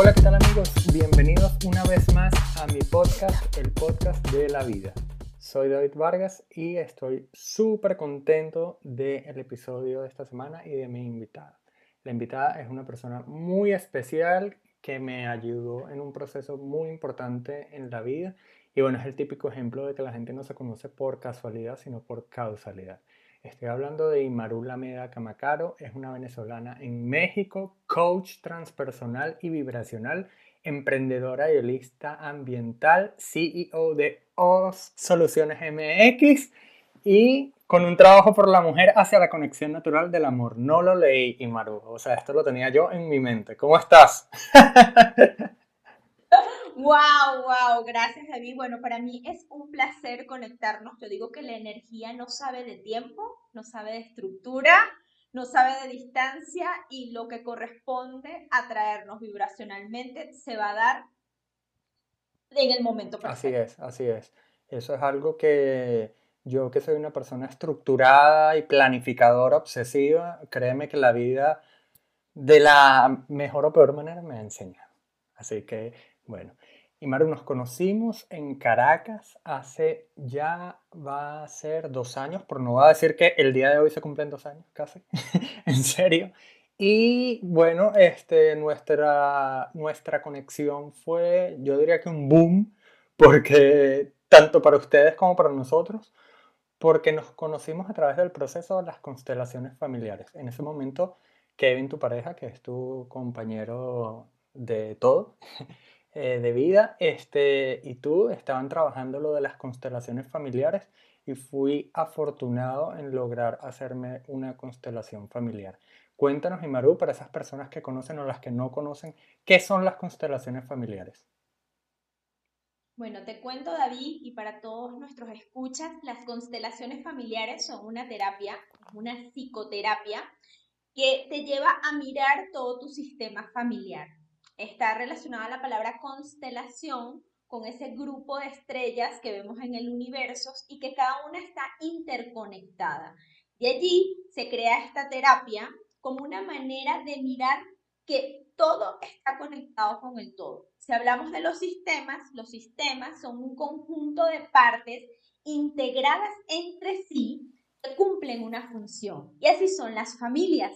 Hola, ¿qué tal amigos? Bienvenidos una vez más a mi podcast, el podcast de la vida. Soy David Vargas y estoy súper contento del episodio de esta semana y de mi invitada. La invitada es una persona muy especial que me ayudó en un proceso muy importante en la vida y bueno, es el típico ejemplo de que la gente no se conoce por casualidad, sino por causalidad. Estoy hablando de Imaru Lameda Camacaro, es una venezolana en México, coach transpersonal y vibracional, emprendedora y holista ambiental, CEO de OS Soluciones MX y con un trabajo por la mujer hacia la conexión natural del amor. No lo leí, Imaru, o sea, esto lo tenía yo en mi mente. ¿Cómo estás? Wow, wow, gracias David. Bueno, para mí es un placer conectarnos. Yo digo que la energía no sabe de tiempo, no sabe de estructura, no sabe de distancia y lo que corresponde a traernos vibracionalmente se va a dar en el momento perfecto. Así es, así es. Eso es algo que yo que soy una persona estructurada y planificadora obsesiva, créeme que la vida de la mejor o peor manera me ha enseñado. Así que, bueno, y Maru, nos conocimos en Caracas hace ya va a ser dos años, por no va a decir que el día de hoy se cumplen dos años, casi, en serio. Y bueno, este, nuestra, nuestra conexión fue, yo diría que un boom, porque tanto para ustedes como para nosotros, porque nos conocimos a través del proceso de las constelaciones familiares. En ese momento, Kevin, tu pareja, que es tu compañero de todo, eh, de vida, este, y tú estaban trabajando lo de las constelaciones familiares y fui afortunado en lograr hacerme una constelación familiar. Cuéntanos, Imaru, para esas personas que conocen o las que no conocen, ¿qué son las constelaciones familiares? Bueno, te cuento, David, y para todos nuestros escuchas, las constelaciones familiares son una terapia, una psicoterapia que te lleva a mirar todo tu sistema familiar está relacionada la palabra constelación con ese grupo de estrellas que vemos en el universo y que cada una está interconectada. De allí se crea esta terapia como una manera de mirar que todo está conectado con el todo. Si hablamos de los sistemas, los sistemas son un conjunto de partes integradas entre sí que cumplen una función. Y así son las familias.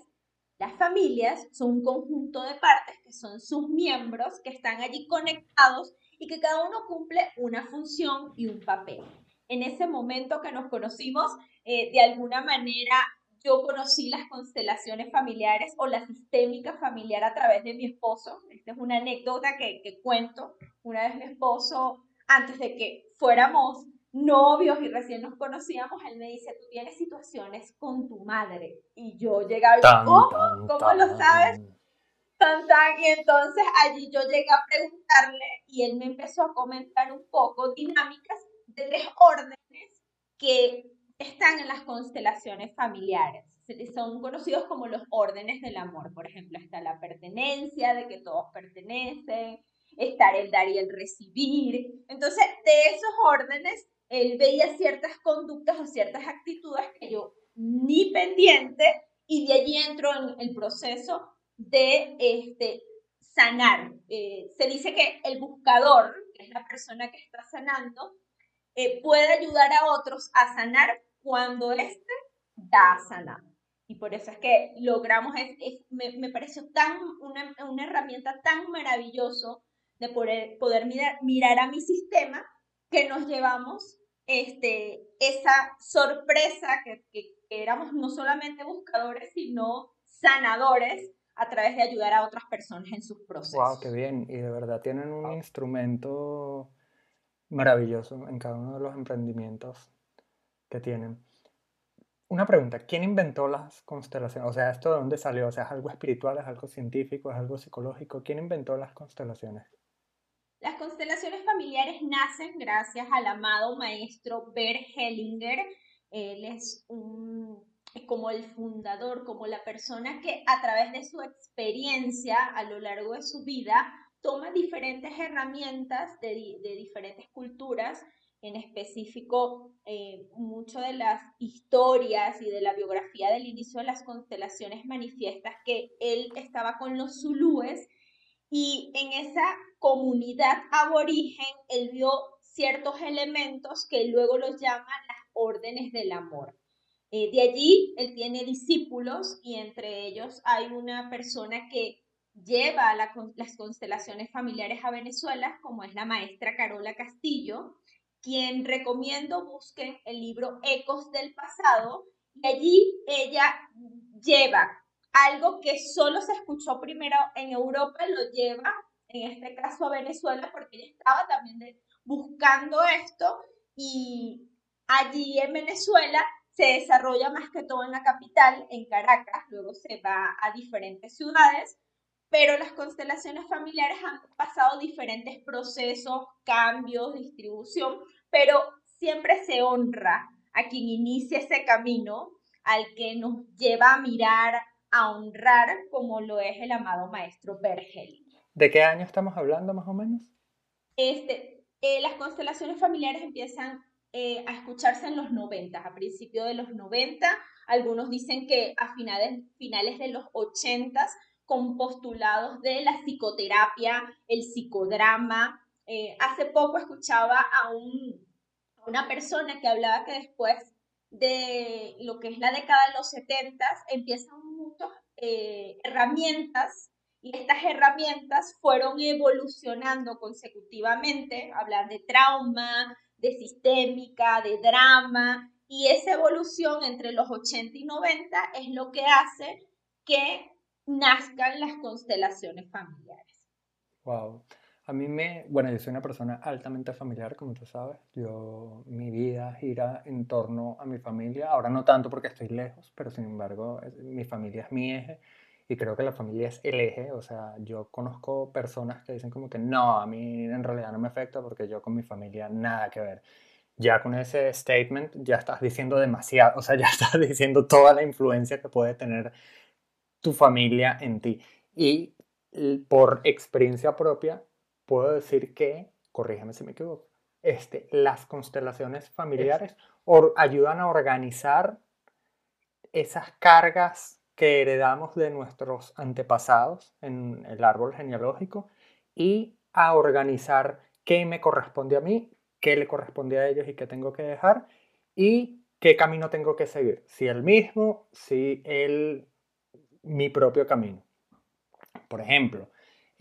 Las familias son un conjunto de partes que son sus miembros que están allí conectados y que cada uno cumple una función y un papel. En ese momento que nos conocimos, eh, de alguna manera yo conocí las constelaciones familiares o la sistémica familiar a través de mi esposo. Esta es una anécdota que, que cuento. Una vez mi esposo, antes de que fuéramos novios y recién nos conocíamos, él me dice, tú tienes situaciones con tu madre. Y yo llegaba y ¿cómo? ¿Cómo lo sabes? Tan, tan. Y entonces allí yo llegué a preguntarle y él me empezó a comentar un poco dinámicas de tres órdenes que están en las constelaciones familiares. Son conocidos como los órdenes del amor. Por ejemplo, está la pertenencia, de que todos pertenecen, estar el dar y el recibir. Entonces, de esos órdenes él veía ciertas conductas o ciertas actitudes que yo ni pendiente y de allí entro en el proceso de este, sanar. Eh, se dice que el buscador, que es la persona que está sanando, eh, puede ayudar a otros a sanar cuando éste ya ha sanado. Y por eso es que logramos, me, me, pareció tan, una, una, herramienta tan maravilloso de poder, poder mirar, mirar a mi sistema que nos llevamos este, esa sorpresa que, que, éramos no solamente buscadores, sino sanadores a través de ayudar a otras personas en sus procesos. ¡Wow! ¡Qué bien! Y de verdad tienen un instrumento maravilloso en cada uno de los emprendimientos que tienen. Una pregunta, ¿quién inventó las constelaciones? O sea, ¿esto de dónde salió? O sea, ¿es algo espiritual, es algo científico, es algo psicológico? ¿Quién inventó las constelaciones? Las constelaciones familiares nacen gracias al amado maestro Bert Hellinger. Él es como el fundador, como la persona que a través de su experiencia a lo largo de su vida toma diferentes herramientas de, diferentes culturas, en específico eh, mucho de las historias y de la biografía del inicio de las constelaciones manifiestas que él estaba con los zulúes y en esa comunidad aborigen él vio ciertos elementos que luego los llama las órdenes del amor. Eh, de allí él tiene discípulos y entre ellos hay una persona que lleva las constelaciones familiares a Venezuela, como es la maestra Carola Castillo, quien recomiendo busquen el libro Ecos del Pasado, y allí ella lleva algo que solo se escuchó primero en Europa, lo lleva, en este caso a Venezuela, porque ella estaba también buscando esto y allí en Venezuela se desarrolla más que todo en la capital, en Caracas, luego se va a diferentes ciudades, pero las constelaciones familiares han pasado diferentes procesos, cambios, distribución, pero siempre se honra a quien inicia ese camino, al que nos lleva a mirar, a honrar como lo es el amado maestro Bergel. ¿De qué año estamos hablando más o menos? Este, eh, las constelaciones familiares empiezan eh, a escucharse en los 90, a principios de los 90. Algunos dicen que a finales, finales de los 80 con postulados de la psicoterapia, el psicodrama. Eh, hace poco escuchaba a, un, a una persona que hablaba que después de lo que es la década de los 70 empiezan eh, herramientas y estas herramientas fueron evolucionando consecutivamente, hablar de trauma, de sistémica, de drama, y esa evolución entre los 80 y 90 es lo que hace que nazcan las constelaciones familiares. A mí me, bueno, yo soy una persona altamente familiar, como tú sabes. Yo, mi vida gira en torno a mi familia. Ahora no tanto porque estoy lejos, pero sin embargo, mi familia es mi eje y creo que la familia es el eje. O sea, yo conozco personas que dicen como que no, a mí en realidad no me afecta porque yo con mi familia nada que ver. Ya con ese statement ya estás diciendo demasiado, o sea, ya estás diciendo toda la influencia que puede tener tu familia en ti. Y por experiencia propia, puedo decir que, corrígeme si me equivoco, este, las constelaciones familiares ayudan a organizar esas cargas que heredamos de nuestros antepasados en el árbol genealógico y a organizar qué me corresponde a mí, qué le corresponde a ellos y qué tengo que dejar y qué camino tengo que seguir, si el mismo, si el, mi propio camino. Por ejemplo,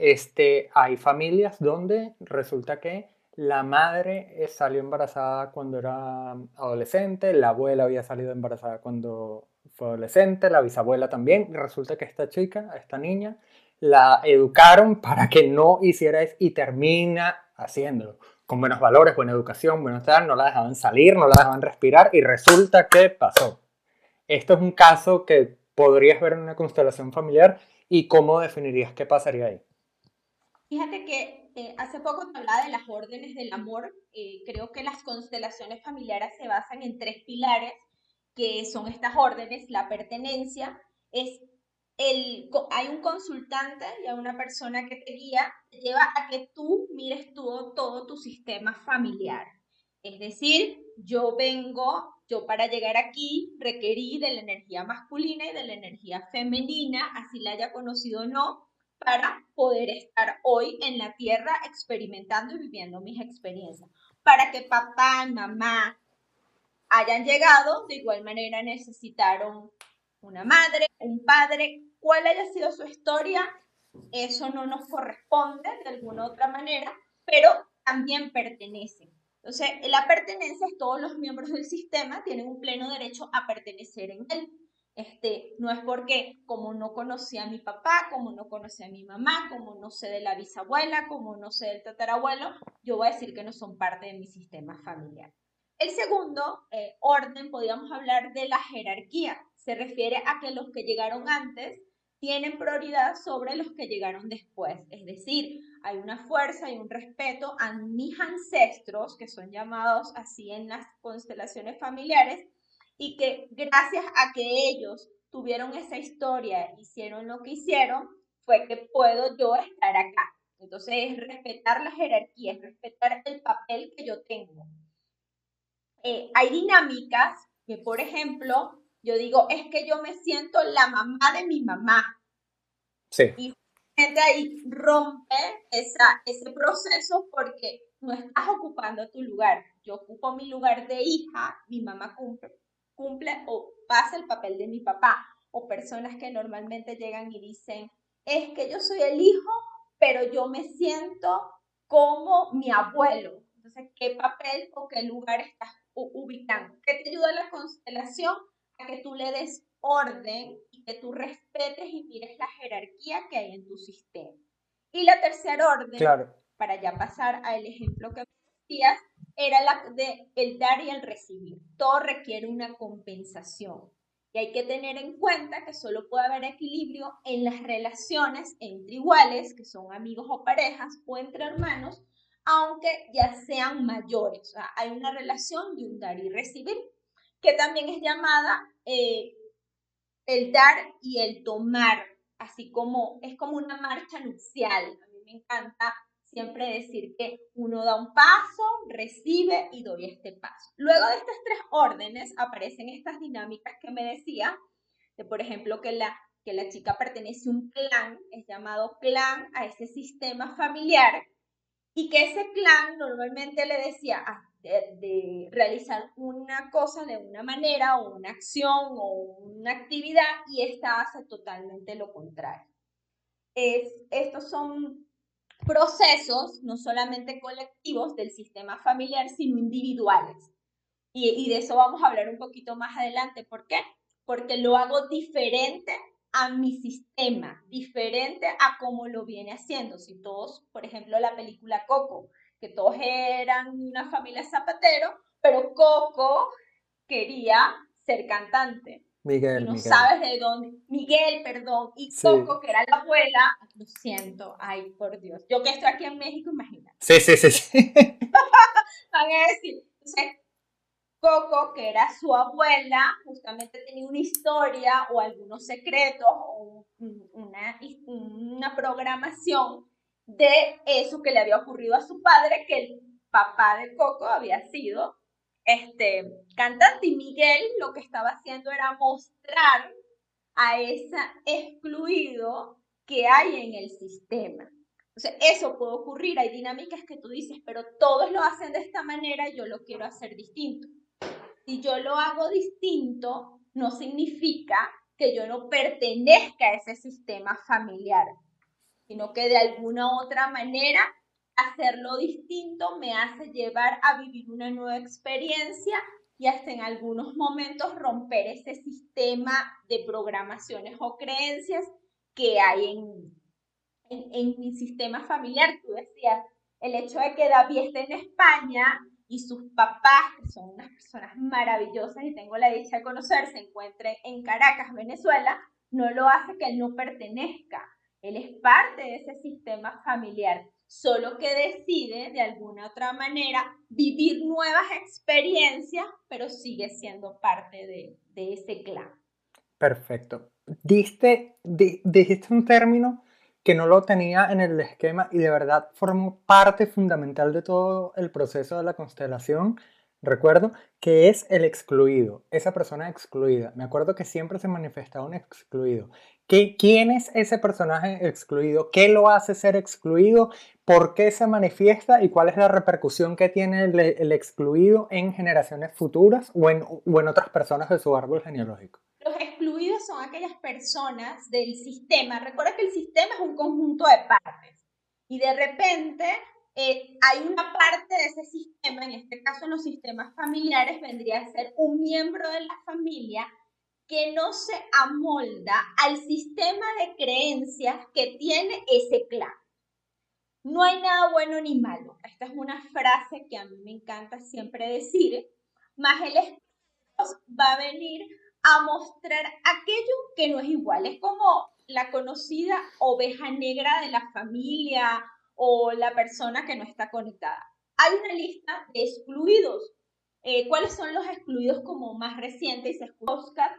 este, hay familias donde resulta que la madre eh, salió embarazada cuando era adolescente, la abuela había salido embarazada cuando fue adolescente, la bisabuela también. Resulta que esta chica, esta niña, la educaron para que no hiciera eso y termina haciéndolo. Con buenos valores, buena educación, buenos tal, no la dejaban salir, no la dejaban respirar y resulta que pasó. Esto es un caso que podrías ver en una constelación familiar y cómo definirías qué pasaría ahí. Fíjate que eh, hace poco te hablaba de las órdenes del amor. Eh, creo que las constelaciones familiares se basan en tres pilares, que son estas órdenes. La pertenencia es el, hay un consultante y hay una persona que te guía, te lleva a que tú mires todo, todo tu sistema familiar. Es decir, yo vengo, yo para llegar aquí requerí de la energía masculina y de la energía femenina, así la haya conocido o no, para poder estar hoy en la tierra experimentando y viviendo mis experiencias. Para que papá y mamá hayan llegado, de igual manera necesitaron una madre, un padre, cuál haya sido su historia, eso no nos corresponde de alguna otra manera, pero también pertenece. Entonces, la pertenencia es todos los miembros del sistema tienen un pleno derecho a pertenecer en él. Este, no es porque como no conocí a mi papá, como no conocí a mi mamá, como no sé de la bisabuela, como no sé del tatarabuelo, yo voy a decir que no son parte de mi sistema familiar. El segundo eh, orden, podríamos hablar de la jerarquía. Se refiere a que los que llegaron antes tienen prioridad sobre los que llegaron después. Es decir, hay una fuerza y un respeto a mis ancestros, que son llamados así en las constelaciones familiares, y que gracias a que ellos tuvieron esa historia, hicieron lo que hicieron, fue que puedo yo estar acá. Entonces es respetar la jerarquía, es respetar el papel que yo tengo. Eh, hay dinámicas que, por ejemplo, yo digo, es que yo me siento la mamá de mi mamá. Sí. ahí rompe esa, ese proceso porque no estás ocupando tu lugar. Yo ocupo mi lugar de hija, mi mamá cumple, cumple o pasa el papel de mi papá. O personas que normalmente llegan y dicen, es que yo soy el hijo, pero yo me siento como mi abuelo. Entonces, ¿qué papel o qué lugar estás ubicando? ¿Qué te ayuda la constelación? A que tú le des orden y que tú respetes y mires la jerarquía que hay en tu sistema. Y la tercera orden, para ya pasar al ejemplo que decías, era la de el dar y el recibir. Todo requiere una compensación. Y hay que tener en cuenta que solo puede haber equilibrio en las relaciones entre iguales, que son amigos o parejas, o entre hermanos, aunque ya sean mayores. O sea, hay una relación de un dar y recibir, que también es llamada eh, el dar y el tomar, así como es como una marcha nupcial. A mí me encanta siempre decir que uno da un paso, recibe y doy este paso. Luego de estas tres órdenes aparecen estas dinámicas que me decía, de por ejemplo que la, que la chica pertenece a un clan, es llamado clan a ese sistema familiar, y que ese clan normalmente le decía, ah, de, realizar una cosa de una manera o una acción o una actividad y esta hace totalmente lo contrario. Es, estos son procesos no solamente colectivos del sistema familiar, sino individuales. Y, de eso vamos a hablar un poquito más adelante. ¿Por qué? Porque lo hago diferente a mi sistema, diferente a cómo lo viene haciendo. Si todos, por ejemplo, la película Coco, que todos eran una familia zapatero, pero Coco quería ser cantante. Miguel. no sabes de dónde. Miguel, perdón. Y Coco, que era la abuela. Lo siento. Ay, por Dios. Yo que estoy aquí en México, imagínate. Sí, sí, sí. sí. Van a decir. Entonces, Coco, que era su abuela, justamente tenía una historia o algunos secretos o una, una programación de eso que le había ocurrido a su padre, que el papá de Coco había sido este cantante Miguel lo que estaba haciendo era mostrar a ese excluido que hay en el sistema. Entonces, eso puede ocurrir, hay dinámicas que tú dices, pero todos lo hacen de esta manera, yo lo quiero hacer distinto. Si yo lo hago distinto, no significa que yo no pertenezca a ese sistema familiar sino que de alguna otra manera hacerlo distinto me hace llevar a vivir una nueva experiencia y hasta en algunos momentos romper ese sistema de programaciones o creencias que hay en, en, mi sistema familiar. Tú decías, el hecho de que David esté en España y sus papás, que son unas personas maravillosas y tengo la dicha de conocer, se encuentren en Caracas, Venezuela, no lo hace que él no pertenezca él es parte de ese sistema familiar, solo que decide de alguna otra manera vivir nuevas experiencias, pero sigue siendo parte de, ese clan. Perfecto. Diste, dijiste un término que no lo tenía en el esquema y de verdad formó parte fundamental de todo el proceso de la constelación Recuerdo que es el excluido, esa persona excluida. Me acuerdo que siempre se manifestaba un excluido. ¿Qué, ¿Quién es ese personaje excluido? ¿Qué lo hace ser excluido? ¿Por qué se manifiesta? ¿Y cuál es la repercusión que tiene el, excluido en generaciones futuras o en, o en otras personas de su árbol genealógico? Los excluidos son aquellas personas del sistema. Recuerda que el sistema es un conjunto de partes. Y de repente eh, hay una parte de ese sistema, en este caso los sistemas familiares, vendría a ser un miembro de la familia que no se amolda al sistema de creencias que tiene ese clan. No hay nada bueno ni malo. Esta es una frase que a mí me encanta siempre decir, más el espíritu va a venir a mostrar aquello que no es igual. Es como la conocida oveja negra de la familia o la persona que no está conectada. Hay una lista de excluidos. Eh, ¿Cuáles son los excluidos como más recientes? Oscar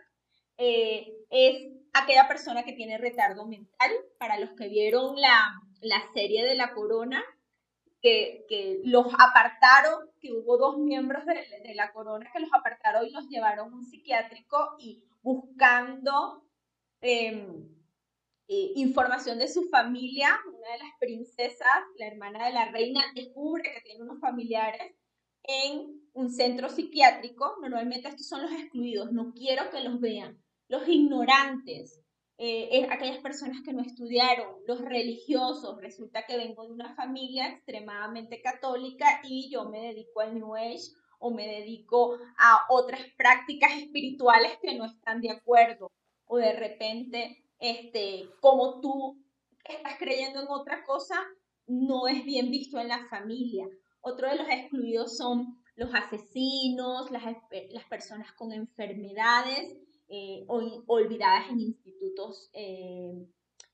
eh, es aquella persona que tiene retardo mental. Para los que vieron la, serie de la corona, que, los apartaron, que hubo dos miembros de, la corona que los apartaron y los llevaron a un psiquiátrico y buscando em, eh, información de su familia. Una de las princesas, la hermana de la reina, descubre que tiene unos familiares en un centro psiquiátrico. Normalmente estos son los excluidos, no quiero que los vean. Los ignorantes, eh, aquellas personas que no estudiaron, los religiosos. Resulta que vengo de una familia extremadamente católica y yo me dedico al New Age o me dedico a otras prácticas espirituales que no están de acuerdo. O de repente, este, como tú estás creyendo en otra cosa, no es bien visto en la familia. Otro de los excluidos son los asesinos, las personas con enfermedades eh, olvidadas en institutos eh,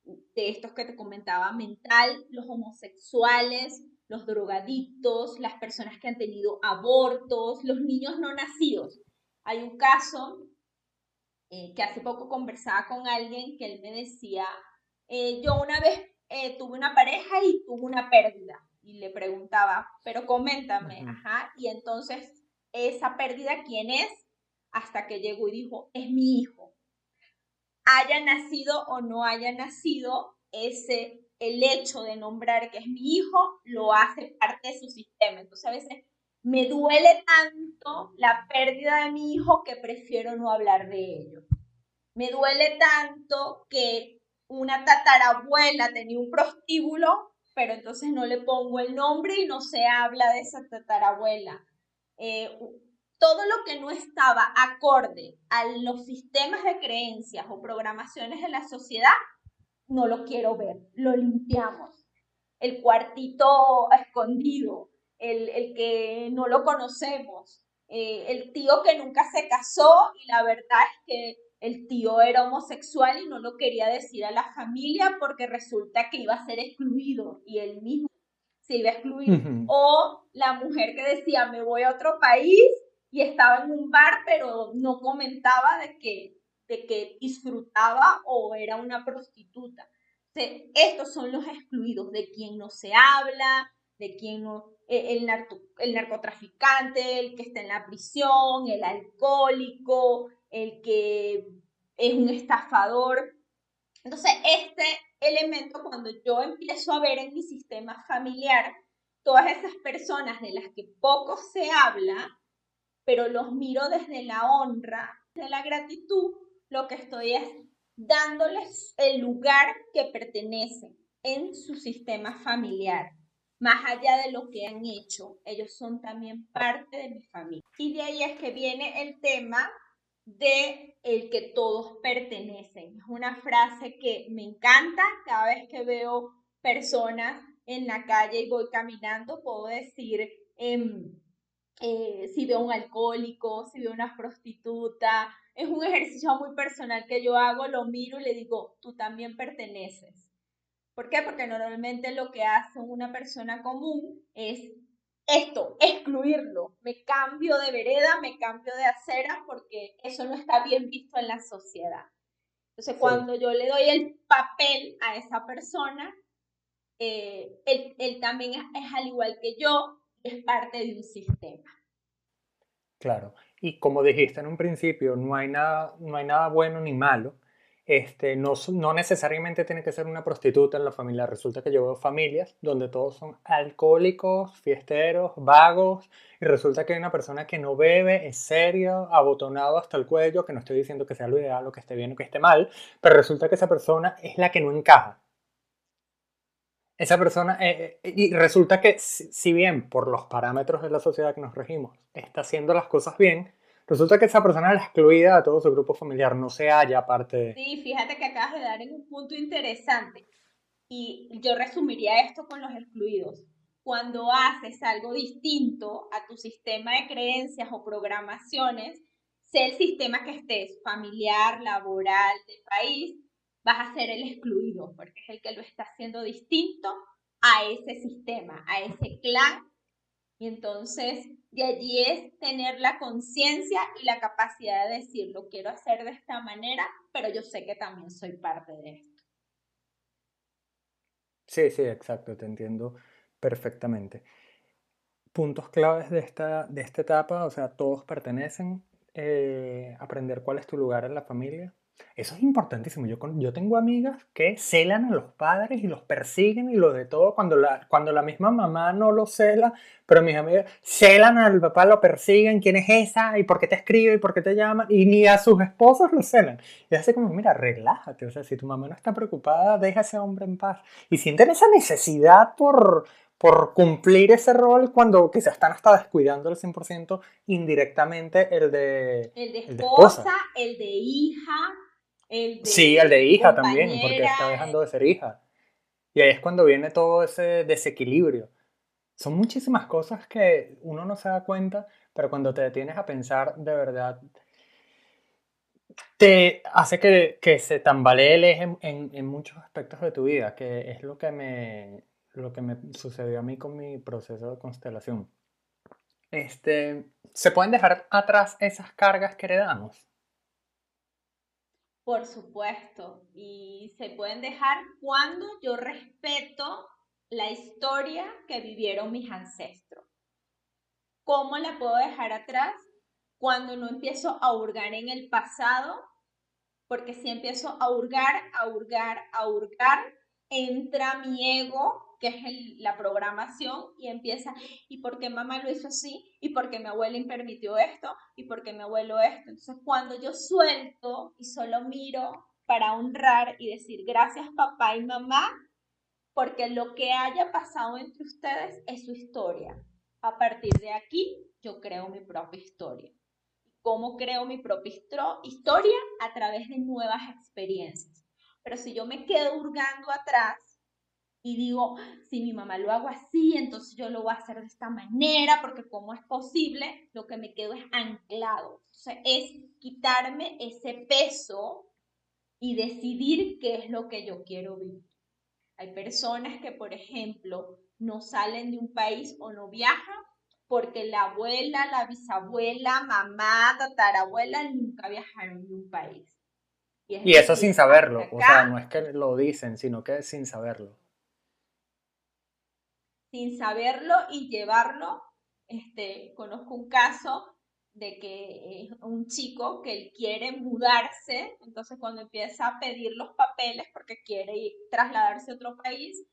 de estos que te comentaba, mental, los homosexuales, los drogadictos, las personas que han tenido abortos, los niños no nacidos. Hay un caso eh, que hace poco conversaba con alguien que él me decía, yo una vez tuve una pareja y tuve una pérdida. Y le preguntaba, pero coméntame, ajá, y entonces esa pérdida, ¿quién es? Hasta que llegó y dijo, es mi hijo. Haya nacido o no haya nacido, ese, el hecho de nombrar que es mi hijo lo hace parte de su sistema. Entonces a veces me duele tanto la pérdida de mi hijo que prefiero no hablar de ello. Me duele tanto que una tatarabuela tenía un prostíbulo, pero entonces no le pongo el nombre y no se habla de esa tatarabuela. Eh, todo lo que no estaba acorde a los sistemas de creencias o programaciones de la sociedad, no lo quiero ver, lo limpiamos. El cuartito escondido, el, que no lo conocemos, eh, el tío que nunca se casó y la verdad es que el tío era homosexual y no lo quería decir a la familia porque resulta que iba a ser excluido y él mismo se iba a excluir. O la mujer que decía, me voy a otro país y estaba en un bar, pero no comentaba de que, de que disfrutaba o era una prostituta. estos son los excluidos, de quien no se habla, de quien no, e, el, el narcotraficante, el que está en la prisión, el alcohólico, el que es un estafador. Entonces, este elemento, cuando yo empiezo a ver en mi sistema familiar todas esas personas de las que poco se habla, pero los miro desde la honra, de la gratitud, lo que estoy es dándoles el lugar que pertenece en su sistema familiar. Más allá de lo que han hecho, ellos son también parte de mi familia. Y de ahí es que viene el tema de el que todos pertenecen. Es una frase que me encanta cada vez que veo personas en la calle y voy caminando, puedo decir, eh, eh, si veo un alcohólico, si veo una prostituta. Es un ejercicio muy personal que yo hago, lo miro y le digo, tú también perteneces. ¿Por qué? Porque normalmente lo que hace una persona común es esto, excluirlo. Me cambio de vereda, me cambio de acera porque eso no está bien visto en la sociedad. Entonces, cuando yo le doy el papel a esa persona, eh, él, también es al igual que yo, es parte de un sistema. Claro, y como dijiste en un principio, no hay nada, no hay nada bueno ni malo. Este, no, no necesariamente tiene que ser una prostituta en la familia. Resulta que yo veo familias donde todos son alcohólicos, fiesteros, vagos, y resulta que hay una persona que no bebe, es serio, abotonado hasta el cuello, que no estoy diciendo que sea lo ideal o que esté bien o que esté mal, pero resulta que esa persona es la que no encaja esa persona, eh, eh, y resulta que si bien por los parámetros de la sociedad que nos regimos está haciendo las cosas bien, resulta que esa persona es excluida de todo su grupo familiar, no se halla parte de... Sí, fíjate que acabas de dar en un punto interesante y yo resumiría esto con los excluidos. Cuando haces algo distinto a tu sistema de creencias o programaciones, sea el sistema que estés, familiar, laboral, de país, vas a ser el excluido, porque es el que lo está haciendo distinto a ese sistema, a ese clan. Y entonces de allí es tener la conciencia y la capacidad de decir, lo quiero hacer de esta manera, pero yo sé que también soy parte de esto. Sí, sí, exacto, te entiendo perfectamente. Puntos claves de esta, de esta etapa, o sea, todos pertenecen, eh, aprender cuál es tu lugar en la familia, Eso es importantísimo. Yo, yo tengo amigas que celan a los padres y los persiguen y lo de todo cuando la, cuando la misma mamá no lo cela, pero mis amigas celan al papá, lo persiguen, ¿quién es esa? ¿Y por qué te escribe? ¿Y por qué te llama? Y ni a sus esposos lo celan. Y es así como, mira, relájate. O sea, si tu mamá no está preocupada, deja a ese hombre en paz. Y sienten esa necesidad por, por cumplir ese rol cuando quizás están hasta descuidando el 100% indirectamente el de, el de esposa, el de hija sí, el de hija también, porque está dejando de ser hija. Y ahí es cuando viene todo ese desequilibrio. Son muchísimas cosas que uno no se da cuenta, pero cuando te detienes a pensar de verdad, te hace que, que se tambalee el eje en, en, muchos aspectos de tu vida, que es lo que, me, lo que me sucedió a mí con mi proceso de constelación. Este, ¿Se pueden dejar atrás esas cargas que heredamos? Por supuesto, y se pueden dejar cuando yo respeto la historia que vivieron mis ancestros. ¿Cómo la puedo dejar atrás? Cuando no empiezo a hurgar en el pasado, porque si empiezo a hurgar, a hurgar, a hurgar, entra mi ego que es la programación, y empieza, ¿y por qué mamá lo hizo así? ¿Y por qué mi abuela permitió esto? ¿Y por qué mi abuelo esto? Entonces, cuando yo suelto y solo miro para honrar y decir gracias papá y mamá, porque lo que haya pasado entre ustedes es su historia. A partir de aquí, yo creo mi propia historia. ¿Cómo creo mi propia historia? A través de nuevas experiencias. Pero si yo me quedo hurgando atrás, y digo, si mi mamá lo hago así, entonces yo lo voy a hacer de esta manera, porque como es posible, lo que me quedo es anclado. O sea, es quitarme ese peso y decidir qué es lo que yo quiero vivir. Hay personas que, por ejemplo, no salen de un país o no viajan porque la abuela, la bisabuela, mamá, tatarabuela nunca viajaron de un país. Y, eso sin saberlo, o sea, no es que lo dicen, sino que sin saberlo sin saberlo y llevarlo. Este, conozco un caso de que un chico que él quiere mudarse, entonces cuando empieza a pedir los papeles porque quiere trasladarse a otro país,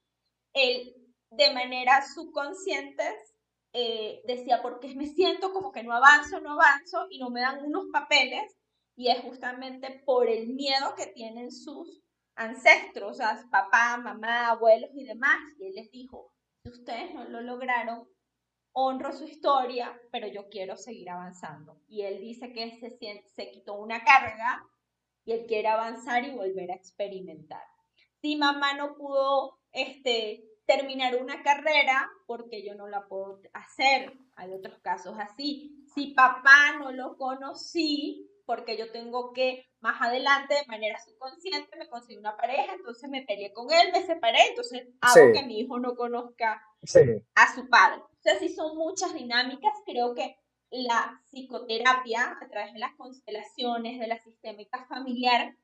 él de manera subconsciente eh, decía, porque me siento como que no avanzo, no avanzo y no me dan unos papeles, y es justamente por el miedo que tienen sus ancestros, o sea, papá, mamá, abuelos y demás, y él les dijo, ustedes no lo lograron, honro su historia, pero yo quiero seguir avanzando. Y él dice que se, se quitó una carga y él quiere avanzar y volver a experimentar. Si mamá no pudo este, terminar una carrera, porque yo no la puedo hacer. Hay otros casos así. Si papá no lo conocí, porque yo tengo que más adelante de manera subconsciente me conseguí una pareja, entonces me peleé con él, me separé, entonces hago que mi hijo no conozca a su padre. O sea, sí son muchas dinámicas, creo que la psicoterapia a través de las constelaciones, de la sistémica familiar,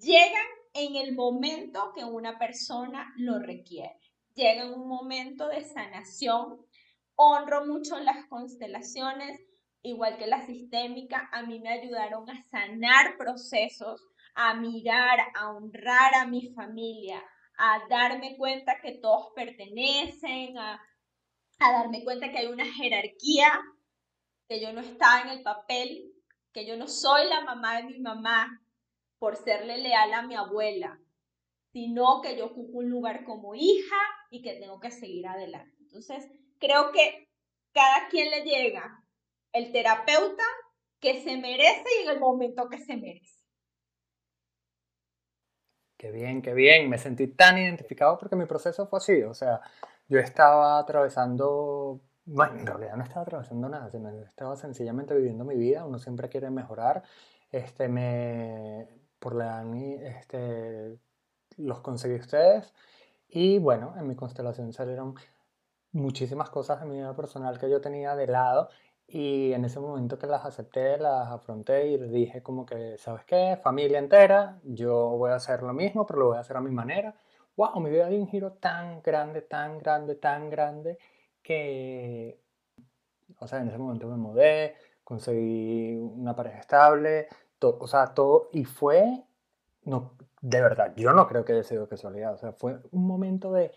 llegan en el momento que una persona lo requiere. Llega en un momento de sanación. Honro mucho las constelaciones igual que la sistémica, a mí me ayudaron a sanar procesos, a mirar, a honrar a mi familia, a darme cuenta que todos pertenecen, a, darme cuenta que hay una jerarquía, que yo no estaba en el papel, que yo no soy la mamá de mi mamá por serle leal a mi abuela, sino que yo ocupo un lugar como hija y que tengo que seguir adelante. Entonces, creo que cada quien le llega el terapeuta que se merece y en el momento que se merece. Qué bien, qué bien. Me sentí tan identificado porque mi proceso fue así. O sea, yo estaba atravesando, bueno, en realidad no estaba atravesando nada, sino estaba sencillamente viviendo mi vida. Uno siempre quiere mejorar. Este, me, por la este, los conseguí ustedes. Y bueno, en mi constelación salieron muchísimas cosas de mi vida personal que yo tenía de lado y en ese momento que las acepté, las afronté y dije como que, ¿sabes qué? Familia entera, yo voy a hacer lo mismo, pero lo voy a hacer a mi manera. ¡Wow! Mi vida dio un giro tan grande, tan grande, tan grande que, o sea, en ese momento me mudé, conseguí una pareja estable, todo, o sea, todo, y fue no, de verdad, yo no creo que haya sido casualidad. O sea, fue un momento de,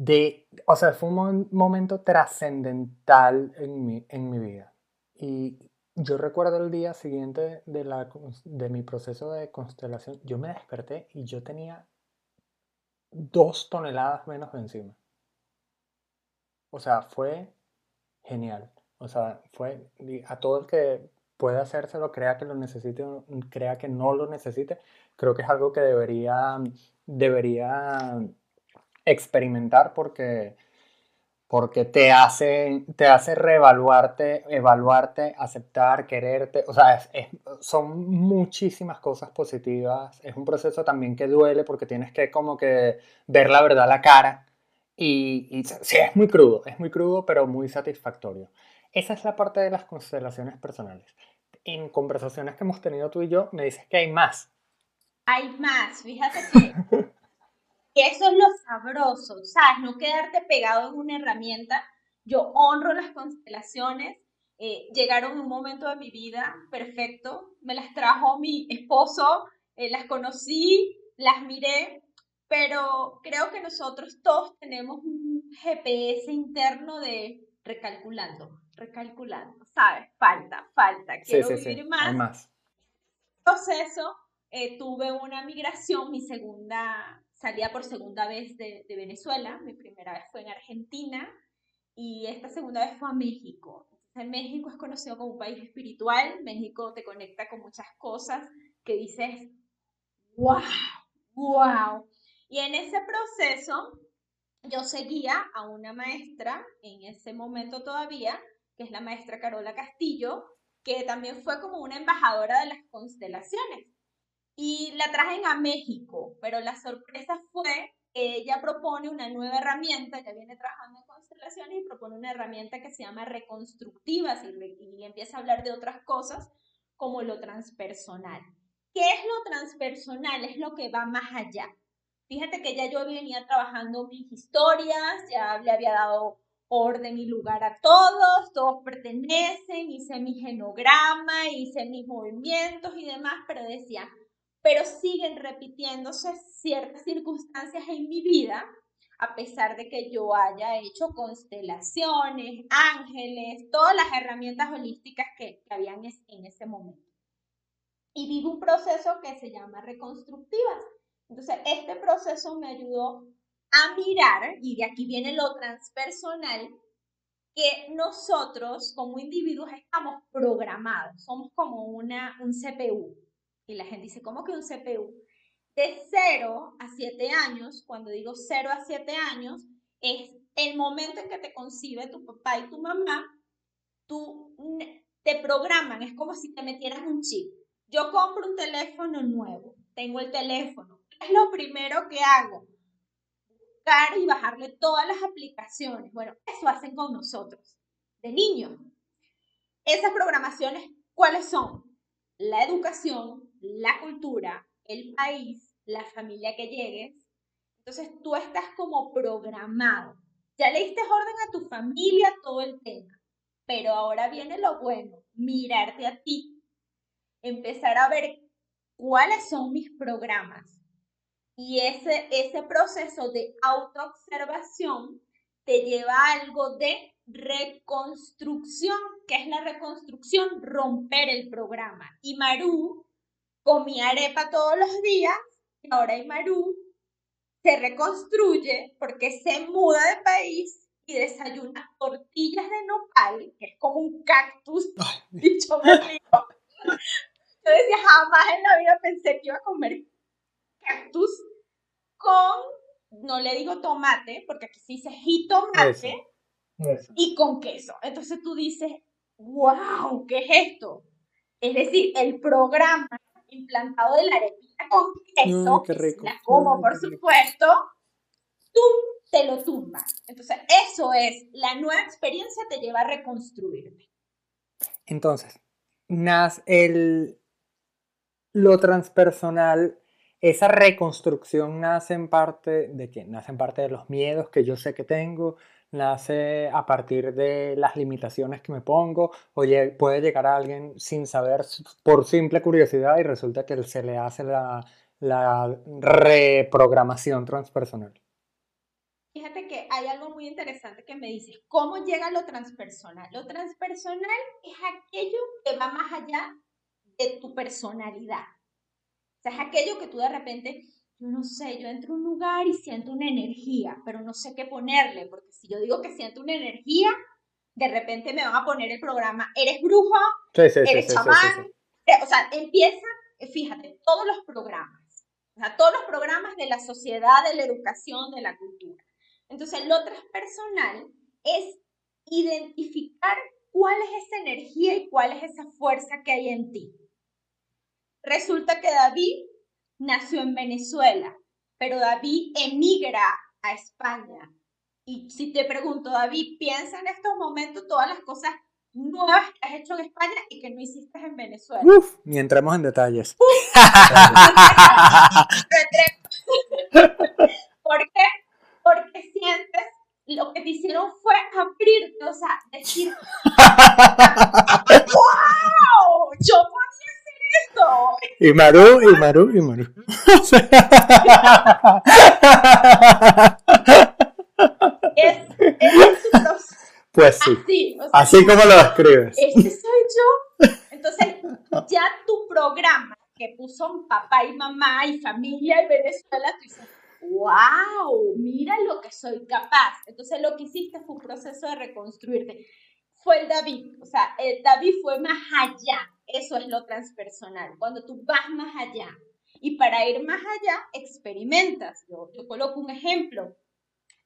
de o sea, fue un momento trascendental en mi, en mi vida. Y yo recuerdo el día siguiente de, la, de mi proceso de constelación, yo me desperté y yo tenía dos toneladas menos de encima. O sea, fue genial. O sea, fue a todo el que pueda hacérselo, crea que lo necesite crea que no lo necesite, creo que es algo que debería, debería experimentar porque, porque te hace, te hace reevaluarte, evaluarte, aceptar, quererte. O sea, son muchísimas cosas positivas. Es un proceso también que duele porque tienes que como que ver la verdad a la cara. Y, y sí, es muy crudo, es muy crudo, pero muy satisfactorio. Esa es la parte de las constelaciones personales. En conversaciones que hemos tenido tú y yo, me dices que hay más. Hay más, fíjate que, eso es lo sabroso, ¿sabes? No quedarte pegado en una herramienta. Yo honro las constelaciones, eh, llegaron en un momento de mi vida perfecto, me las trajo mi esposo, eh, las conocí, las miré, pero creo que nosotros todos tenemos un GPS interno de recalculando, recalculando, ¿sabes? Falta, falta, quiero vivir más. más. Proceso, eh, tuve una migración, mi segunda, salía por segunda vez de, Venezuela, mi primera vez fue en Argentina y esta segunda vez fue a México. Entonces, México es conocido como un país espiritual, México te conecta con muchas cosas que dices, wow, wow. Y en ese proceso yo seguía a una maestra en ese momento todavía, que es la maestra Carola Castillo, que también fue como una embajadora de las constelaciones. Y la traje a México, pero la sorpresa fue que ella propone una nueva herramienta, ya viene trabajando en constelaciones y propone una herramienta que se llama reconstructivas y, y empieza a hablar de otras cosas como lo transpersonal. ¿Qué es lo transpersonal? Es lo que va más allá. Fíjate que ya yo venía trabajando mis historias, ya le había dado orden y lugar a todos, todos pertenecen, hice mi genograma, hice mis movimientos y demás, pero decía, pero siguen repitiéndose ciertas circunstancias en mi vida, a pesar de que yo haya hecho constelaciones, ángeles, todas las herramientas holísticas que, que habían en ese momento. Y vivo un proceso que se llama reconstructivas entonces, este proceso me ayudó a mirar, y de aquí viene lo transpersonal, que nosotros como individuos estamos programados, somos como una, un CPU. Y la gente dice, ¿cómo que un CPU? De 0 a 7 años, cuando digo 0 a 7 años, es el momento en que te concibe tu papá y tu mamá, tú te programan, es como si te metieras un chip. Yo compro un teléfono nuevo, tengo el teléfono, es lo primero que hago? Buscar y bajarle todas las aplicaciones. Bueno, eso hacen con nosotros, de niños. Esas programaciones, ¿cuáles son? La educación, la cultura, el país, la familia que llegues. Entonces tú estás como programado. Ya le diste orden a tu familia, todo el tema. Pero ahora viene lo bueno, mirarte a ti, empezar a ver cuáles son mis programas, y ese, ese proceso de autoobservación te lleva a algo de reconstrucción. que es la reconstrucción? Romper el programa. Y Maru comía arepa todos los días y ahora Maru se reconstruye porque se muda de país y desayuna tortillas de nopal, que es como un cactus, dicho me Yo decía, jamás en la vida pensé que iba a comer cactus con, no le digo tomate, porque aquí se dice jitomate, y con queso. Entonces tú dices, wow, ¿qué es esto? Es decir, el programa implantado de la arepita con queso, la como por supuesto, tú te lo tumbas. Entonces, eso es, la nueva experiencia te lleva a reconstruirte. Entonces, Nas, el, lo transpersonal esa reconstrucción nace en parte de que nace en parte de los miedos que yo sé que tengo, nace a partir de las limitaciones que me pongo, o puede llegar a alguien sin saber por simple curiosidad y resulta que se le hace la, la reprogramación transpersonal. Fíjate que hay algo muy interesante que me dices, ¿cómo llega lo transpersonal? Lo transpersonal es aquello que va más allá de tu personalidad. O sea, es aquello que tú de repente, yo no sé, yo entro a un lugar y siento una energía, pero no sé qué ponerle, porque si yo digo que siento una energía, de repente me van a poner el programa, eres brujo, eres chamán, o sea, empieza, fíjate, todos los programas, o sea, todos los programas de la sociedad, de la educación, de la cultura. Entonces, lo transpersonal es identificar cuál es esa energía y cuál es esa fuerza que hay en ti. Resulta que David nació en Venezuela, pero David emigra a España. Y si te pregunto, David, piensa en estos momentos todas las cosas nuevas que has hecho en España y que no hiciste en Venezuela. Uf, ni entremos en detalles. ¿Por qué? porque sientes lo que te hicieron fue abrirte, o sea, decir, ¡Wow! Yo esto. Y Maru, y Maru, y Maru. es, es pues sí. Así, así como lo describes. Este soy yo. Entonces, ya tu programa que puso papá y mamá y familia en Venezuela, tú dices, wow, mira lo que soy capaz. Entonces lo que hiciste fue un proceso de reconstruirte. Fue el David, o sea, el David fue más allá. Eso es lo transpersonal, cuando tú vas más allá. Y para ir más allá, experimentas. Yo, yo coloco un ejemplo.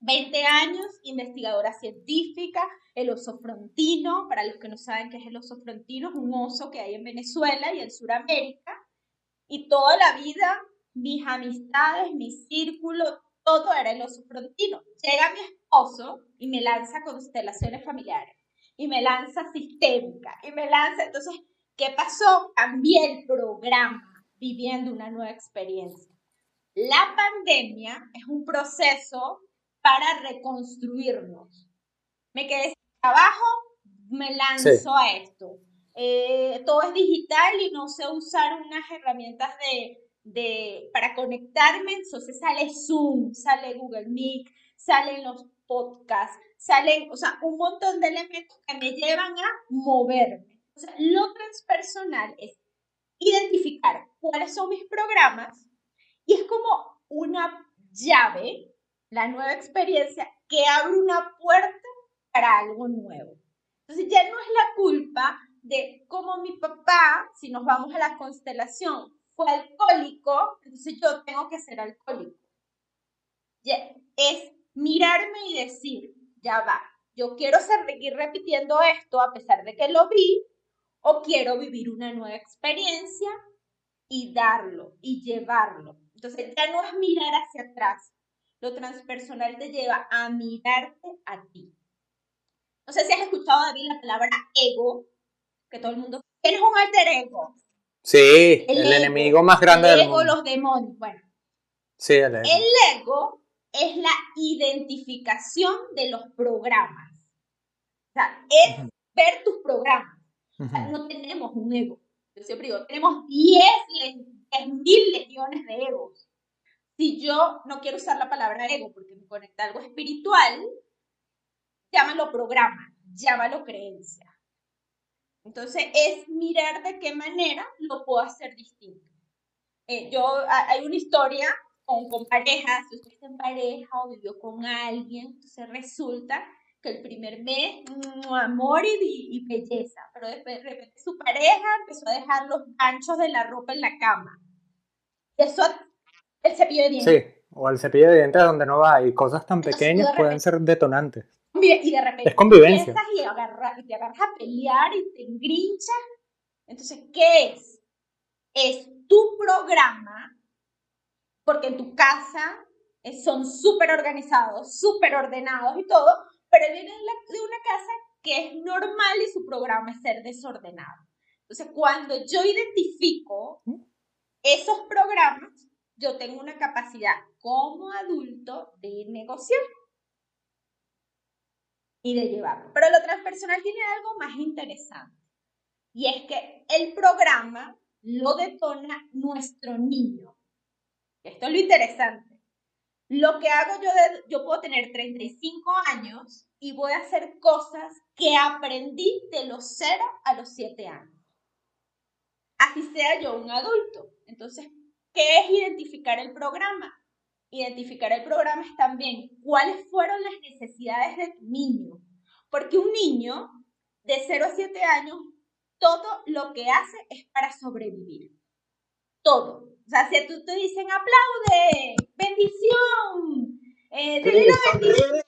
20 años, investigadora científica, el oso frontino, para los que no saben qué es el oso frontino, es un oso que hay en Venezuela y en Sudamérica, y toda la vida mis amistades, mi círculo, todo era el oso frontino. Llega mi esposo y me lanza constelaciones familiares y me lanza sistémica y me lanza, entonces, ¿qué pasó? Cambié el programa viviendo una nueva experiencia. La pandemia es un proceso para reconstruirnos. Me quedé sin trabajo, me lanzo a esto. Eh, todo es digital y no sé usar unas herramientas de de, para conectarme, entonces sale Zoom, sale Google Meet, salen los podcasts, salen, o sea, un montón de elementos que me llevan a moverme. Sea, lo transpersonal es identificar cuáles son mis programas y es como una llave, la nueva experiencia, que abre una puerta para algo nuevo. Entonces ya no es la culpa de cómo mi papá, si nos vamos a la constelación, fue alcohólico, entonces yo tengo que ser alcohólico. Es mirarme y decir, ya va, yo quiero seguir repitiendo esto a pesar de que lo vi, o quiero vivir una nueva experiencia y darlo y llevarlo. Entonces ya no es mirar hacia atrás, lo transpersonal te lleva a mirarte a ti. No sé si has escuchado, David, la palabra ego, que todo el mundo... Tienes un alter ego. Sí, el, enemigo más grande el del ego, los demonios. Bueno. Sí, el ego. El ego es la identificación de los programas. O sea, es ver tus programas. O sea, no tenemos un ego. Yo siempre digo, tenemos 10 mil legiones de egos. Si yo no quiero usar la palabra ego porque me conecta a algo espiritual, llámalo programa, llámalo creencia. Entonces es mirar de qué manera lo puedo hacer distinto. Eh, yo, hay una historia con, con parejas, si usted está en pareja o vivió con alguien, entonces resulta que el primer mes, amor y, y, belleza, pero después de repente su pareja empezó a dejar los ganchos de la ropa en la cama. Eso, el cepillo de dientes. Sí, o el cepillo de dientes donde no va y cosas tan pequeñas pueden ser detonantes y de repente es convivencia. y, y te agarras a pelear y te engrinchas. Entonces, ¿qué es? Es tu programa, porque en tu casa son súper organizados, súper ordenados y todo, pero viene de una casa que es normal y su programa es ser desordenado. Entonces, cuando yo identifico esos programas, yo tengo una capacidad como adulto de negociar y de llevarlo. Pero lo transpersonal tiene algo más interesante y es que el programa lo detona nuestro niño. Esto es lo interesante. Lo que hago yo, yo puedo tener 35 años y voy a hacer cosas que aprendí de los 0 a los 7 años. Así sea yo un adulto. Entonces, ¿qué es identificar el programa? Identificar el programa es también cuáles fueron las necesidades de tu niño. Porque un niño de 0 a 7 años, todo lo que hace es para sobrevivir. Todo. O sea, si tú te dicen aplaude, bendición, eh,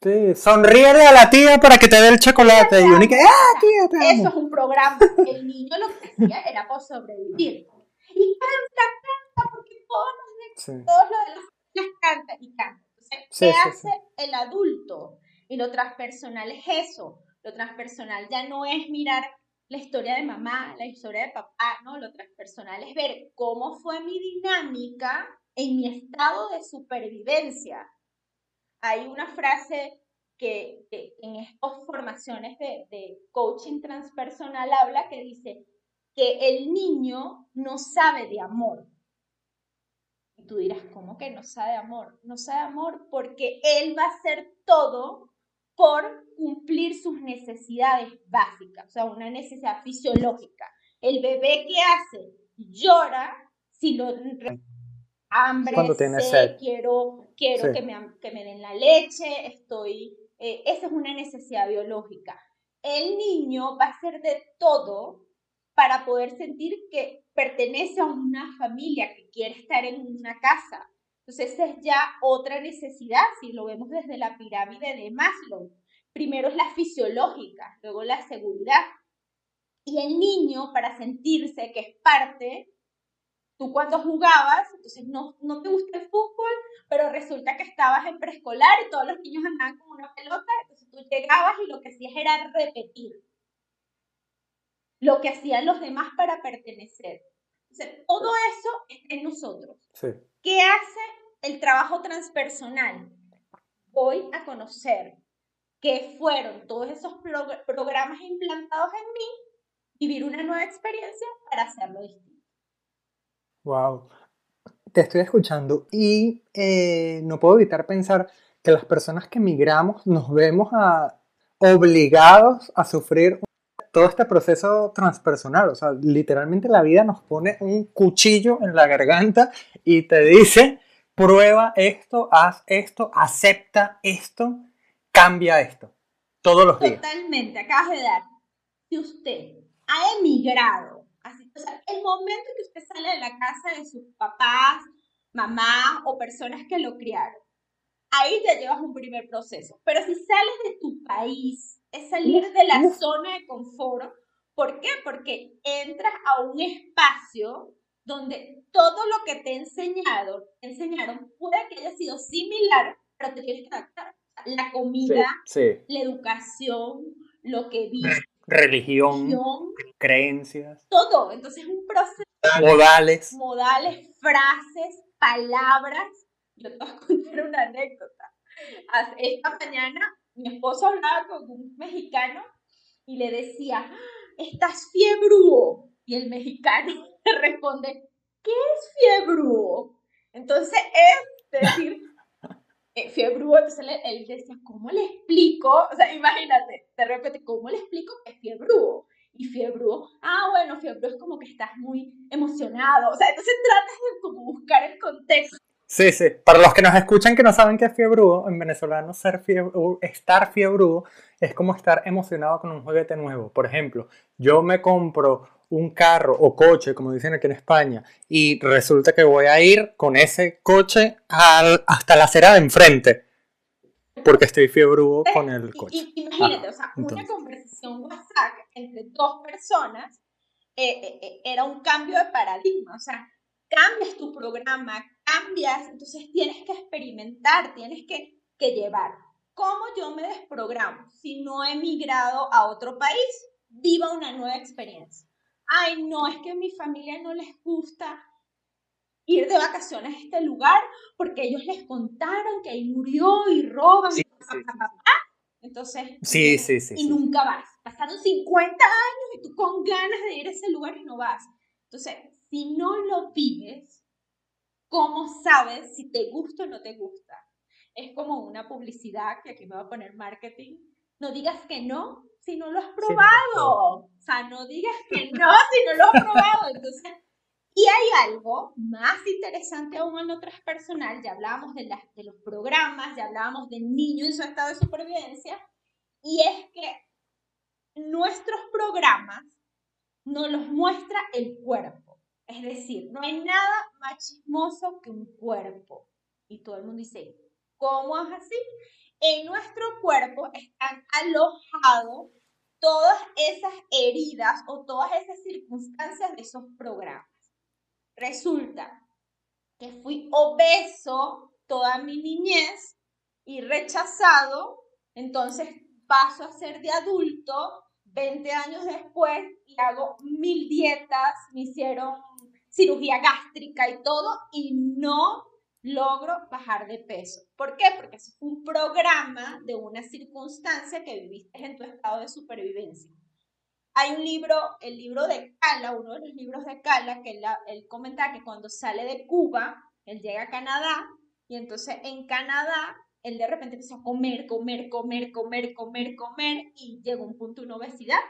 Sí, a la tía para que te dé el chocolate. Y que, ¡ah, tía! Eso es un programa. El niño lo que hacía era por sobrevivir. Y canta, canta, porque todos los sí. todos los las cantan y cantan. Entonces, ¿qué hace el adulto? Y lo transpersonal es eso. Lo transpersonal ya no es mirar la historia de mamá, la historia de papá, ¿no? Lo transpersonal es ver cómo fue mi dinámica en mi estado de supervivencia hay una frase que, en estas formaciones de, coaching transpersonal habla que dice que el niño no sabe de amor. Y tú dirás, ¿cómo que no sabe amor? No sabe amor porque él va a hacer todo por cumplir sus necesidades básicas, o sea, una necesidad fisiológica. El bebé que hace llora si lo hambre, Cuando sed, quiero, quiero que, me, que, me, den la leche, estoy, eh, esa es una necesidad biológica. El niño va a hacer de todo para poder sentir que pertenece a una familia, que quiere estar en una casa. Entonces, esa es ya otra necesidad, si lo vemos desde la pirámide de Maslow. Primero es la fisiológica, luego la seguridad. Y el niño, para sentirse que es parte, tú cuando jugabas, entonces no, no te gusta el fútbol, pero resulta que estabas en preescolar y todos los niños andaban con una pelota, entonces tú llegabas y lo que hacías era repetir lo que hacían los demás para pertenecer. Entonces, todo eso está en nosotros. ¿Qué hace el trabajo transpersonal? Voy a conocer qué fueron todos esos programas implantados en mí, vivir una nueva experiencia para hacerlo distinto. Wow. Te estoy escuchando y eh, no puedo evitar pensar que las personas que emigramos nos vemos obligados a sufrir todo este proceso transpersonal. O sea, literalmente la vida nos pone un cuchillo en la garganta y te dice, prueba esto, haz esto, acepta esto, cambia esto. Todos los días. Totalmente, acabas de dar. Si usted ha emigrado o sea, el momento en que usted sale de la casa de sus papás, mamá o personas que lo criaron, ahí ya llevas un primer proceso. Pero si sales de tu país, es salir de la zona de confort. ¿Por qué? Porque entras a un espacio donde todo lo que te, enseñado, enseñaron puede que haya sido similar, pero te tienes que adaptar. La comida, la educación, lo que viste, religión, creencias. Todo. Entonces es un proceso. Modales. Modales, frases, palabras. Yo te voy a contar una anécdota. Esta mañana mi esposo hablaba con un mexicano y le decía, ¿estás fiebruo? Y el mexicano le responde, ¿qué es fiebruo? Entonces es decir, eh, entonces él, decía, ¿cómo le explico? O sea, imagínate, de repente, ¿cómo le explico que es fiebre Y fiebre ah, bueno, fiebre es como que estás muy emocionado. O sea, entonces tratas de como buscar el contexto. Sí, sí. Para los que nos escuchan que no saben qué es fiebrudo, en venezolano ser estar fiebrudo es como estar emocionado con un juguete nuevo. Por ejemplo, yo me compro un carro o coche, como dicen aquí en España, y resulta que voy a ir con ese coche hasta la acera de enfrente, porque estoy fiebrudo con el coche. imagínate, o sea, una conversación WhatsApp entre dos personas eh, eh, eh, era un cambio de paradigma, o sea, cambias tu programa, cambias, entonces tienes que experimentar, tienes que, que llevar. ¿Cómo yo me desprogramo si no he migrado a otro país? Viva una nueva experiencia ay, no, es que a mi familia no les gusta ir de vacaciones a este lugar porque ellos les contaron que ahí murió y roban. y Entonces, sí, sí, sí, y nunca vas. Pasaron 50 años y tú con ganas de ir a ese lugar y no vas. Entonces, si no lo vives, ¿cómo sabes si te gusta o no te gusta? Es como una publicidad que aquí me va a poner marketing. No digas que no si no lo has probado. o sea, no digas que no si no lo has probado. Entonces, y hay algo más interesante aún en lo transpersonal, ya hablábamos de, de los programas, ya hablábamos del niño en su estado de supervivencia, y es que nuestros programas nos los muestra el cuerpo. Es decir, no hay nada más chismoso que un cuerpo. Y todo el mundo dice, ¿cómo es así? En nuestro cuerpo están alojados todas esas heridas o todas esas circunstancias de esos programas. Resulta que fui obeso toda mi niñez y rechazado, entonces paso a ser de adulto 20 años después y hago mil dietas, me hicieron cirugía gástrica y todo y no logro bajar de peso. ¿Por qué? Porque es un programa de una circunstancia que viviste en tu estado de supervivencia. Hay un libro, el libro de Cala, uno de los libros de Cala, que él, comenta que cuando sale de Cuba, él llega a Canadá y entonces en Canadá él de repente empezó a comer, comer, comer, comer, comer, comer y llegó a un punto de obesidad.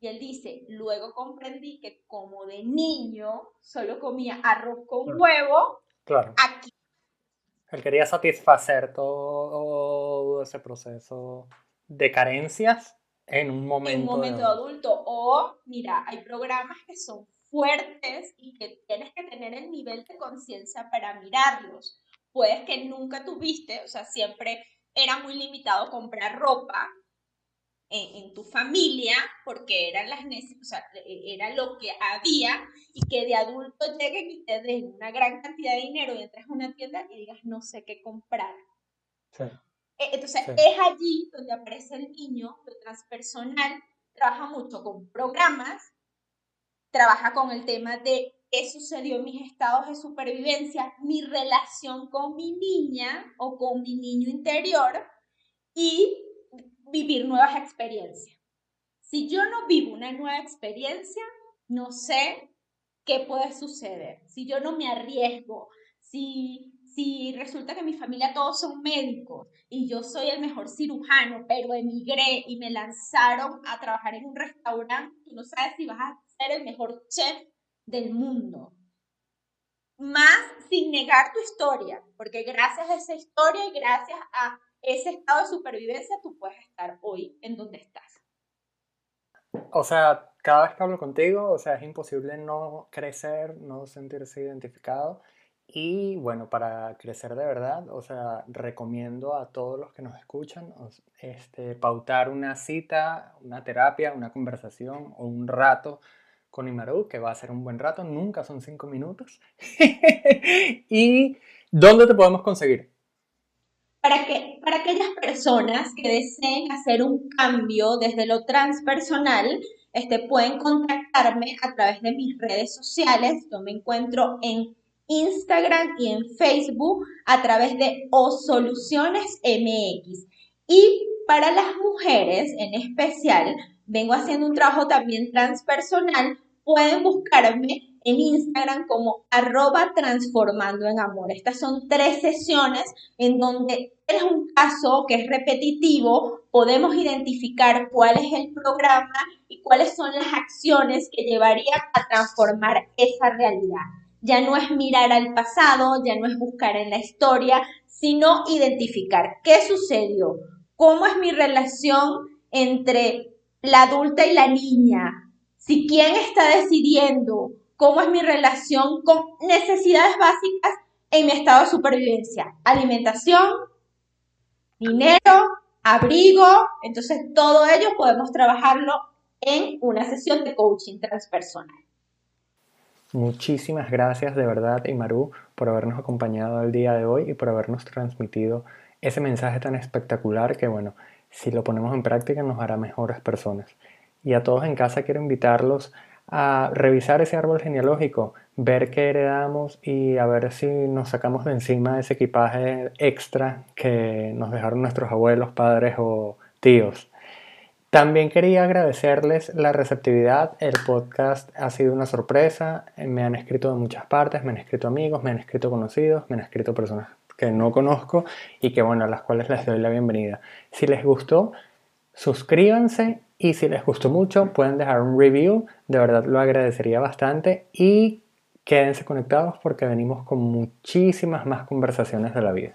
Y él dice, luego comprendí que como de niño solo comía arroz con huevo, claro. aquí. Él quería satisfacer todo ese proceso de carencias en un momento, en un momento adulto. O, mira, hay programas que son fuertes y que tienes que tener el nivel de conciencia para mirarlos. Puedes que nunca tuviste, o sea, siempre era muy limitado comprar ropa en, tu familia porque eran las o sea, era lo que había y que de adulto lleguen y te den una gran cantidad de dinero y entres a una tienda y digas no sé qué comprar. Sí. Eh, entonces, es allí donde aparece el niño, lo transpersonal, trabaja mucho con programas, trabaja con el tema de qué sucedió en mis estados de supervivencia, mi relación con mi niña o con mi niño interior y vivir nuevas experiencias. Si yo no vivo una nueva experiencia, no sé qué puede suceder. Si yo no me arriesgo, si si resulta que mi familia todos son médicos y yo soy el mejor cirujano, pero emigré y me lanzaron a trabajar en un restaurante, tú no sabes si vas a ser el mejor chef del mundo. Más sin negar tu historia, porque gracias a esa historia y gracias a ese estado de supervivencia tú puedes estar hoy en donde estás. O sea, cada vez que hablo contigo, o sea, es imposible no crecer, no sentirse identificado y bueno, para crecer de verdad, o sea, recomiendo a todos los que nos escuchan este, pautar una cita, una terapia, una conversación o un rato con Imaru, que va a ser un buen rato, nunca son cinco minutos. ¿Y dónde te podemos conseguir? Para, que, para aquellas personas que deseen hacer un cambio desde lo transpersonal, este, pueden contactarme a través de mis redes sociales. Yo me encuentro en Instagram y en Facebook a través de O MX. Y para las mujeres en especial, vengo haciendo un trabajo también transpersonal. Pueden buscarme en Instagram como arroba transformando en amor. Estas son tres sesiones en donde es un caso que es repetitivo, podemos identificar cuál es el programa y cuáles son las acciones que llevarían a transformar esa realidad ya no es mirar al pasado, ya no es buscar en la historia, sino identificar qué sucedió, cómo es mi relación entre la adulta y la niña, si quién está decidiendo, cómo es mi relación con necesidades básicas en mi estado de supervivencia, alimentación, dinero, abrigo, entonces todo ello podemos trabajarlo en una sesión de coaching transpersonal. Muchísimas gracias de verdad, Imaru, por habernos acompañado el día de hoy y por habernos transmitido ese mensaje tan espectacular que, bueno, si lo ponemos en práctica nos hará mejores personas. Y a todos en casa quiero invitarlos a revisar ese árbol genealógico, ver qué heredamos y a ver si nos sacamos de encima ese equipaje extra que nos dejaron nuestros abuelos, padres o tíos. También quería agradecerles la receptividad. El podcast ha sido una sorpresa. Me han escrito de muchas partes, me han escrito amigos, me han escrito conocidos, me han escrito personas que no conozco y que bueno, a las cuales les doy la bienvenida. Si les gustó, suscríbanse y si les gustó mucho, pueden dejar un review. De verdad lo agradecería bastante y quédense conectados porque venimos con muchísimas más conversaciones de la vida.